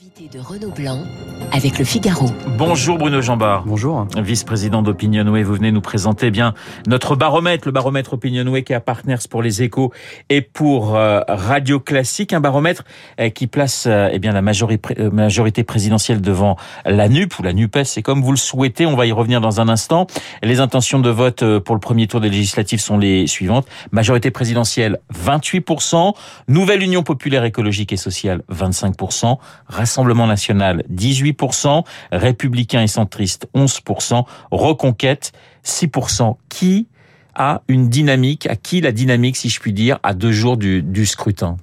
L'invité de Renaud Blanc avec le Figaro. Bonjour Bruno Jambard. Bonjour. Vice-président d'Opinionway, vous venez nous présenter eh bien notre baromètre, le baromètre Opinionway qui a Partners pour les échos et pour euh, Radio Classique, un baromètre euh, qui place euh, eh bien la majorité, majorité présidentielle devant la NUP ou la NUPES, c'est comme vous le souhaitez, on va y revenir dans un instant. Les intentions de vote pour le premier tour des législatives sont les suivantes. Majorité présidentielle 28%, Nouvelle Union populaire écologique et sociale 25%, Rassemblement national 18%, Républicains et centristes 11%, Reconquête 6%. Qui a une dynamique, à qui la dynamique, si je puis dire, à deux jours du, scrutin?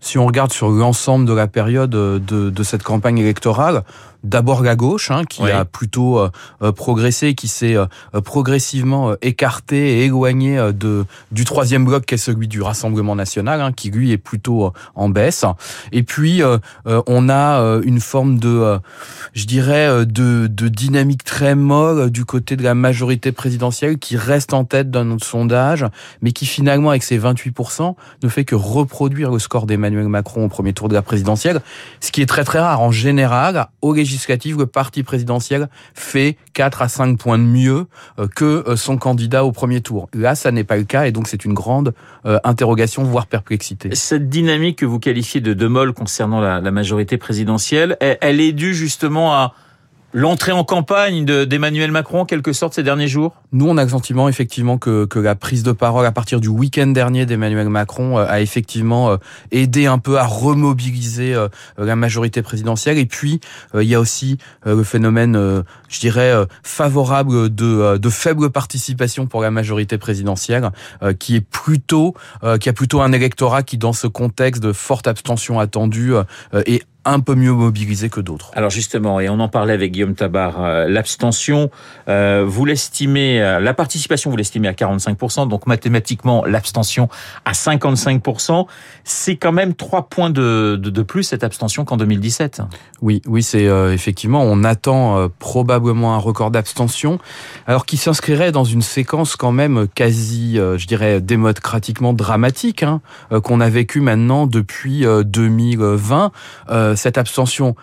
Si on regarde sur l'ensemble de la période de, de, cette campagne électorale, d'abord la gauche, hein, qui a plutôt euh, euh, progressé, qui s'est euh, progressivement écarté et éloigné de du troisième bloc qui est celui du Rassemblement national, hein, qui lui est plutôt en baisse. Et puis on a une forme de, je dirais, de, de dynamique très molle du côté de la majorité présidentielle qui reste en tête dans notre sondage, mais qui finalement avec ses 28% ne fait que reproduire le score d'Emmanuel Macron au premier tour de la présidentielle, ce qui est très très rare en général. Législative, le parti présidentiel fait 4 à 5 points de mieux euh, que euh, son candidat au premier tour. Là, ça n'est pas le cas et donc c'est une grande euh, interrogation, voire perplexité. Cette dynamique que vous qualifiez de de molle concernant la, majorité présidentielle, elle est due justement à l'entrée en campagne d'Emmanuel Macron en quelque sorte ces derniers jours? Nous, on a le sentiment effectivement que, que la prise de parole à partir du week-end dernier d'Emmanuel Macron euh, a effectivement euh, aidé un peu à remobiliser euh, la majorité présidentielle. Et puis, il y a aussi le phénomène, je dirais, favorable de, de faible participation pour la majorité présidentielle, qui est plutôt, qui a plutôt un électorat qui, dans ce contexte de forte abstention attendue, est un peu mieux mobilisé que d'autres. Alors justement, et on en parlait avec Guillaume Tabar, euh, l'abstention, euh, vous l'estimez, euh, la participation, vous l'estimez à 45%, donc mathématiquement l'abstention à 55%. C'est quand même trois points de, de, de, plus cette abstention qu'en 2017. Oui, oui, c'est effectivement, on attend probablement un record d'abstention, alors qui s'inscrirait dans une séquence quand même quasi, je dirais, démocratiquement dramatique, hein, qu'on a vécu maintenant depuis 2020 euh, cette abstention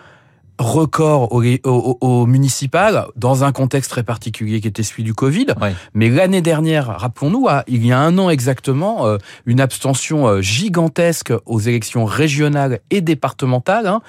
record au, municipal dans un contexte très particulier qui était celui du Covid. Mais l'année dernière, rappelons-nous, il y a un an exactement, euh, une abstention euh, gigantesque aux élections régionales et départementales, hein,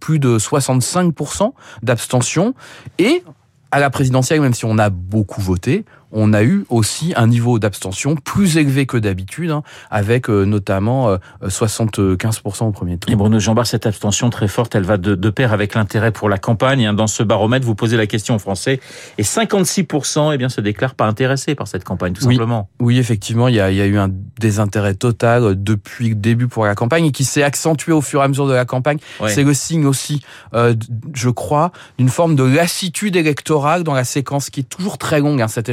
plus de 65% d'abstention. Et à la présidentielle, même si on a beaucoup voté, on a eu aussi un niveau d'abstention plus élevé que d'habitude, hein, avec euh, notamment 75% euh, au premier tour. Et Bruno Jambard, cette abstention très forte, elle va de, pair avec l'intérêt pour la campagne. Hein. Dans ce baromètre, vous posez la question aux Français, et 56% eh bien, se déclarent pas intéressés par cette campagne, tout simplement. Oui, effectivement, il y, y a eu un désintérêt total euh, depuis le début pour la campagne, et qui s'est accentué au fur et à mesure de la campagne. C'est le signe aussi, je crois, d'une forme de lassitude électorale dans la séquence qui est toujours très longue, hein, cet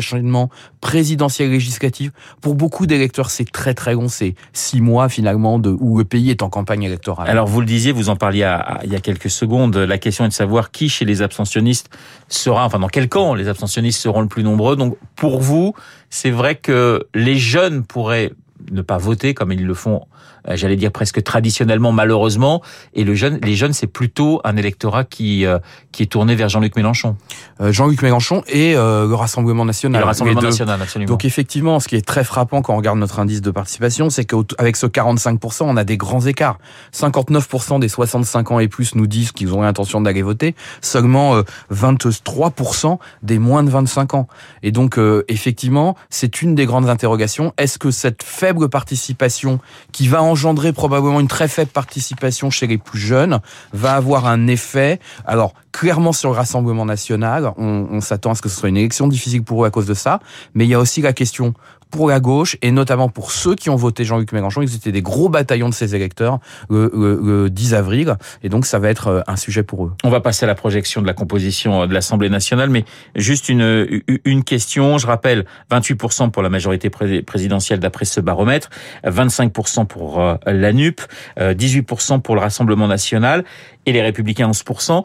présidentielle législative. Pour beaucoup d'électeurs, c'est très très long, c'est six mois finalement de, où le pays est en campagne électorale. Alors vous le disiez, vous en parliez il y a quelques secondes, la question est de savoir qui chez les abstentionnistes sera, enfin dans quel camp les abstentionnistes seront le plus nombreux. Donc pour vous, c'est vrai que les jeunes pourraient ne pas voter comme ils le font, euh, j'allais dire presque traditionnellement malheureusement. Et le jeune, les jeunes, c'est plutôt un électorat qui euh, qui est tourné vers Jean-Luc Mélenchon. Euh, Jean-Luc Mélenchon et le Rassemblement national. le Rassemblement national, absolument. Donc effectivement, ce qui est très frappant quand on regarde notre indice de participation, c'est qu'avec ce 45%, on a des grands écarts. 59% des 65 ans et plus nous disent qu'ils ont l'intention d'aller voter. Seulement 23% des moins de 25 ans. Et donc effectivement, c'est une des grandes interrogations. Est-ce que cette faible participation qui va engendrer probablement une très faible participation chez les plus jeunes va avoir un effet. Alors clairement sur le Rassemblement national, on, s'attend à ce que ce soit une élection difficile pour eux à cause de ça, mais il y a aussi la question pour la gauche et notamment pour ceux qui ont voté Jean-Luc Mélenchon. Ils étaient des gros bataillons de ces électeurs le, 10 avril et donc ça va être euh, un sujet pour eux. On va passer à la projection de la composition euh, de l'Assemblée nationale, mais juste une, une question. Je rappelle 28% pour la majorité présidentielle d'après ce baromètre, 25% pour euh, la NUP, 18% pour le Rassemblement national et les Républicains 11%.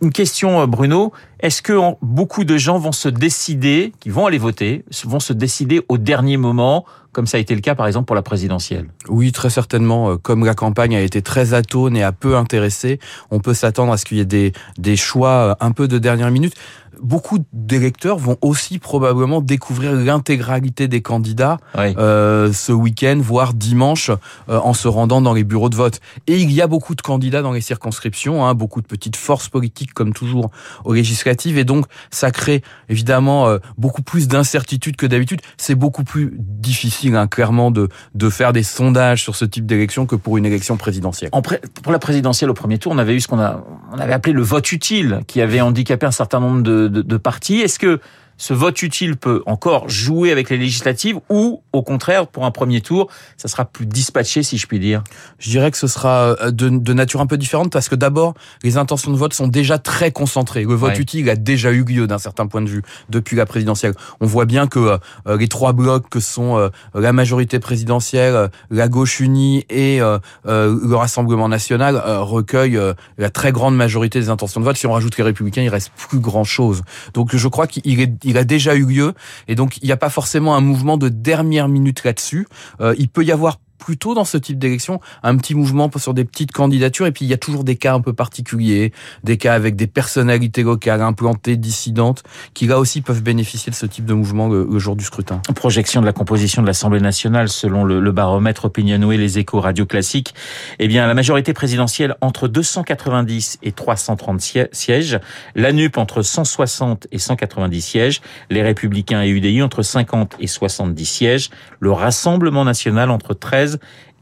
Une question, Bruno, est-ce que beaucoup de gens vont se décider, qui vont aller voter, vont se décider au dernier moment comme ça a été le cas par exemple pour la présidentielle? Oui, très certainement. Comme la campagne a été très atone et a peu intéressé, on peut s'attendre à ce qu'il y ait des, des choix un peu de dernière minute beaucoup d'électeurs vont aussi probablement découvrir l'intégralité des candidats euh, ce week-end, voire dimanche, euh, en se rendant dans les bureaux de vote. Et il y a beaucoup de candidats dans les circonscriptions, hein, beaucoup de petites forces politiques comme toujours aux législatives, et donc ça crée évidemment euh, beaucoup plus d'incertitudes que d'habitude. C'est beaucoup plus difficile, hein, clairement, de, de faire des sondages sur ce type d'élection que pour une élection présidentielle. En pour la présidentielle au premier tour, on avait eu ce qu'on a, on avait appelé le vote utile, qui avait handicapé un certain nombre de de, de partis. Est-ce que ce vote utile peut encore jouer avec les législatives ou au contraire pour un premier tour ça sera plus dispatché si je puis dire Je dirais que ce sera euh, de, nature un peu différente parce que d'abord les intentions de vote sont déjà très concentrées. Le vote utile a déjà eu lieu d'un certain point de vue depuis la présidentielle. On voit bien que euh, les trois blocs que sont euh, la majorité présidentielle, la gauche unie et le Rassemblement national recueillent la très grande majorité des intentions de vote. Si on rajoute les républicains, il reste plus grand chose. Donc je crois qu'il est il a déjà eu lieu et donc il n'y a pas forcément un mouvement de dernière minute là-dessus. Euh, il peut y avoir plutôt dans ce type d'élection un petit mouvement sur des petites candidatures et puis il y a toujours des cas un peu particuliers, des cas avec des personnalités locales implantées, dissidentes, qui là aussi peuvent bénéficier de ce type de mouvement le, jour du scrutin. Projection de la composition de l'Assemblée nationale selon le, le baromètre Opinionway, les échos radio classiques. Eh bien, la majorité présidentielle entre 290 et 330 sièges, la NUP entre 160 et 190 sièges, les Républicains et UDI entre 50 et 70 sièges, le Rassemblement national entre 13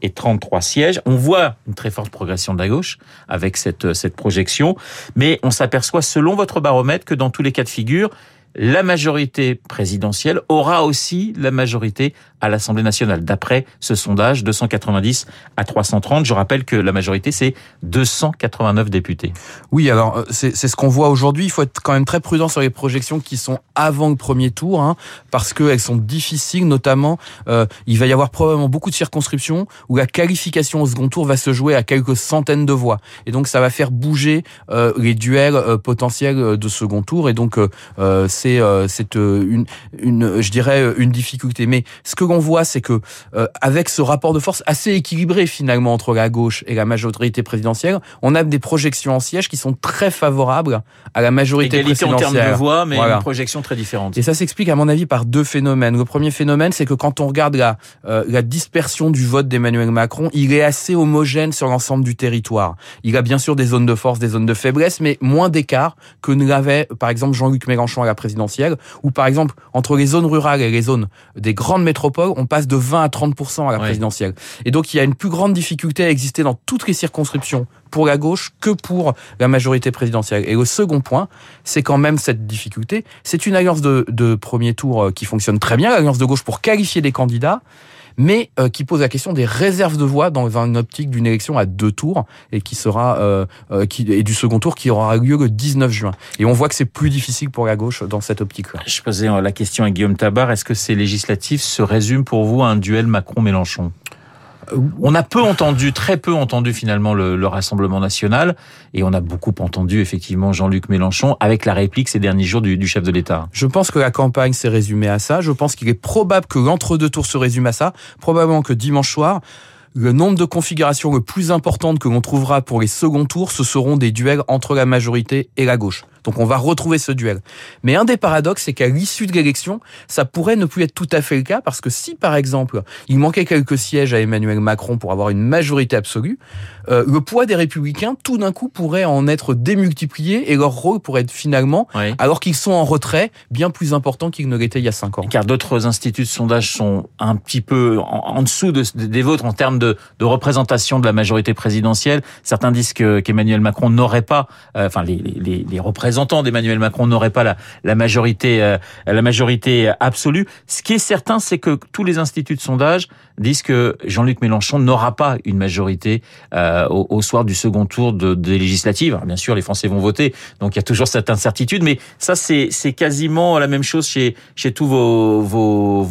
et 33 sièges. On voit une très forte progression de la gauche avec cette, cette projection, mais on s'aperçoit, selon votre baromètre, que dans tous les cas de figure, la majorité présidentielle aura aussi la majorité à l'Assemblée nationale. D'après ce sondage, 290 à 330. Je rappelle que la majorité, c'est 289 députés. Oui, alors euh, c'est ce qu'on voit aujourd'hui. Il faut être quand même très prudent sur les projections qui sont avant le premier tour, hein, parce qu'elles sont difficiles. Notamment, euh, il va y avoir probablement beaucoup de circonscriptions où la qualification au second tour va se jouer à quelques centaines de voix. Et donc, ça va faire bouger euh, les duels potentiels de second tour. Et donc, c'est c'est une, une, je dirais, une difficulté. Mais ce que qu'on voit, c'est que euh, avec ce rapport de force assez équilibré finalement entre la gauche et la majorité présidentielle, on a des projections en siège qui sont très favorables à la majorité Égalité présidentielle. en termes de voix, mais une projection très différente. Et ça s'explique à mon avis par deux phénomènes. Le premier phénomène, c'est que quand on regarde la, euh, la dispersion du vote d'Emmanuel Macron, il est assez homogène sur l'ensemble du territoire. Il a bien sûr des zones de force, des zones de faiblesse, mais moins d'écart que ne l'avait par exemple Jean-Luc Mélenchon à la présidentielle, ou par exemple entre les zones rurales et les zones des grandes métropoles on passe de 20 à 30% à la présidentielle. Et donc il y a une plus grande difficulté à exister dans toutes les circonscriptions pour la gauche que pour la majorité présidentielle. Et le second point, c'est quand même cette difficulté. C'est une alliance de, de premier tour euh, qui fonctionne très bien, l'alliance de gauche pour qualifier des candidats mais euh, qui pose la question des réserves de voix dans une optique d'une élection à deux tours et qui sera euh, euh, et du second tour qui aura lieu le 19 juin. Et on voit que c'est plus difficile pour la gauche dans cette optique-là. Je posais la question à Guillaume Tabar. Est-ce que ces législatives se résument pour vous à un duel Macron-Mélenchon? On a peu entendu, très peu entendu finalement le, Rassemblement national, et on a beaucoup entendu effectivement Jean-Luc Mélenchon avec la réplique ces derniers jours du, chef de l'État. Je pense que la campagne s'est résumée à ça. Je pense qu'il est probable que l'entre-deux tours se résume à ça. Probablement que dimanche soir, le nombre de configurations le plus importantes que l'on trouvera pour les seconds tours, ce seront des duels entre la majorité et la gauche. Donc on va retrouver ce duel. Mais un des paradoxes, c'est qu'à l'issue de l'élection, ça pourrait ne plus être tout à fait le cas, parce que si par exemple il manquait quelques sièges à Emmanuel Macron pour avoir une majorité absolue, euh, le poids des républicains tout d'un coup pourrait en être démultiplié et leur rôle pourrait être finalement, alors qu'ils sont en retrait, bien plus important qu'ils ne l'étaient il y a cinq ans. Car d'autres instituts de sondage sont un petit peu en, dessous de, des vôtres en termes de, de, représentation de la majorité présidentielle. Certains disent que qu'Emmanuel Macron n'aurait pas, euh, enfin les, les, les représentants représentants d'Emmanuel Macron n'auraient pas la, majorité euh, la majorité absolue. Ce qui est certain, c'est que tous les instituts de sondage disent que Jean-Luc Mélenchon n'aura pas une majorité euh, au, soir du second tour de, des législatives. bien sûr, les Français vont voter, donc il y a toujours cette incertitude, mais ça c'est quasiment la même chose chez tous vos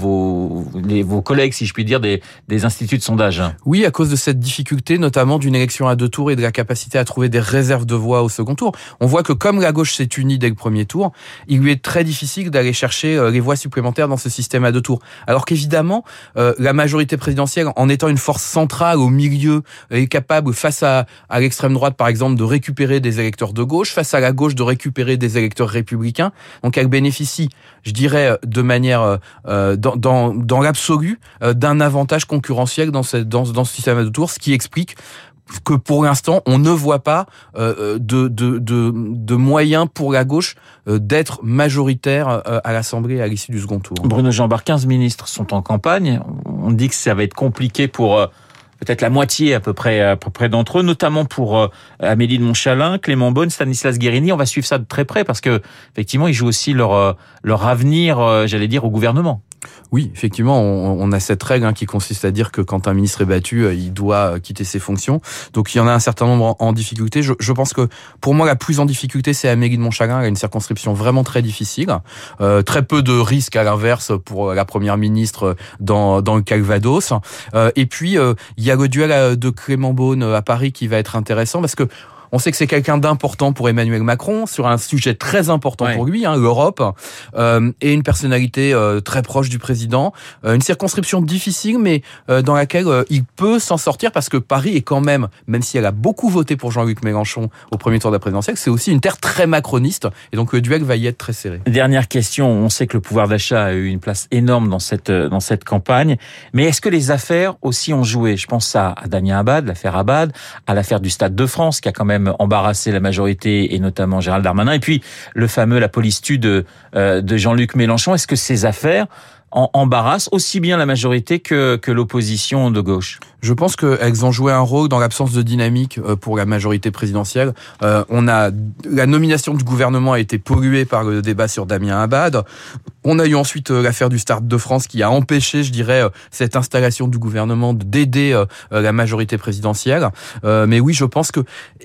collègues, si je puis dire, des des instituts de sondage. Oui, à cause de cette difficulté, notamment d'une élection à deux tours et de la capacité à trouver des réserves de voix au second tour. On voit que comme la gauche s'est unie dès le premier tour, il lui est très difficile d'aller chercher les voix supplémentaires dans ce système à deux tours. Alors qu'évidemment, la majorité présidentielle, en étant une force centrale au milieu, est capable, face à, à l'extrême droite par exemple, de récupérer des électeurs de gauche, face à la gauche de récupérer des électeurs républicains. Donc elle bénéficie, je dirais, de manière euh, dans, dans, dans l'absolu euh, d'un avantage concurrentiel dans, dans, dans ce système à deux tours, ce qui explique que pour l'instant, on ne voit pas euh, de, de, de, de, moyens pour la gauche d'être majoritaire à l'Assemblée à l'issue du second tour. Bruno Jean-Bart, 15 ministres sont en campagne. On dit que ça va être compliqué pour peut-être la moitié à peu près, à peu près d'entre eux, notamment pour euh, Amélie de Montchalin, Clément Beaune, Stanislas Guérini. On va suivre ça de très près parce que effectivement, ils jouent aussi leur euh, leur avenir, euh, j'allais dire, au gouvernement. Oui, effectivement, on, a cette règle hein, qui consiste à dire que quand un ministre est battu, euh, il doit euh, quitter ses fonctions. Donc il y en a un certain nombre en, difficulté. Je, pense que pour moi, la plus en difficulté, c'est Amélie de Montchalin. Elle a une circonscription vraiment très difficile. Euh, très peu de risques à l'inverse pour la première ministre dans, dans le Calvados. et puis, il y a le duel de Clément Beaune à Paris qui va être intéressant parce que on sait que c'est quelqu'un d'important pour Emmanuel Macron sur un sujet très important pour lui, hein, l'Europe, euh, et une personnalité euh, très proche du président. Euh, une circonscription difficile, mais dans laquelle il peut s'en sortir parce que Paris est quand même, même si elle a beaucoup voté pour Jean-Luc Mélenchon au premier tour de la présidentielle, c'est aussi une terre très macroniste, et donc le duel va y être très serré. Dernière question, on sait que le pouvoir d'achat a eu une place énorme dans cette dans cette campagne, mais est-ce que les affaires aussi ont joué? Je pense à Damien Abad, l'affaire Abad, à l'affaire du Stade de France, qui a quand même embarrassé la majorité et notamment Gérald Darmanin. Et puis le fameux la police tue de, euh, de Jean-Luc Mélenchon. Est-ce que ces affaires embarrassent aussi bien la majorité que l'opposition de gauche? Je pense qu'elles ont joué un rôle dans l'absence de dynamique euh, pour la majorité présidentielle. Euh, on a la nomination du gouvernement a été polluée par le débat sur Damien Abad. On a eu ensuite euh, l'affaire du Start de France qui a empêché, je dirais, cette installation du gouvernement d'aider la majorité présidentielle. Mais oui, je pense que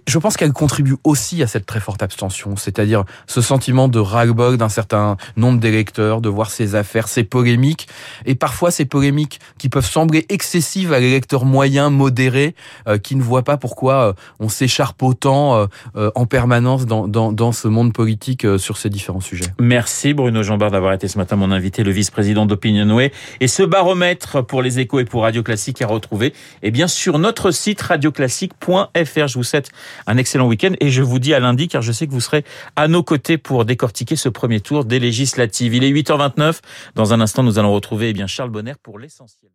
je pense qu'elle contribue aussi à cette très forte abstention, c'est-à-dire ce sentiment de ras-le-bol d'un certain nombre d'électeurs, de voir ces affaires, ces polémiques, et parfois ces polémiques qui peuvent sembler excessives à l'électeur moyen, modéré, euh, qui ne voit pas pourquoi euh, on s'écharpe autant euh, en permanence dans, dans, dans, ce monde politique sur ces différents sujets. Merci Bruno Jambard d'avoir été ce matin mon invité, le vice-président d'Opinionway. Et ce baromètre pour les échos et pour Radio Classique est retrouvé eh bien, sur notre site radioclassique.fr. Je vous souhaite un excellent week-end et je vous dis à lundi car je sais que vous serez à nos côtés pour décortiquer ce premier tour des législatives. Il est 8h29. Dans un instant, nous allons retrouver eh bien Charles Bonner pour l'essentiel.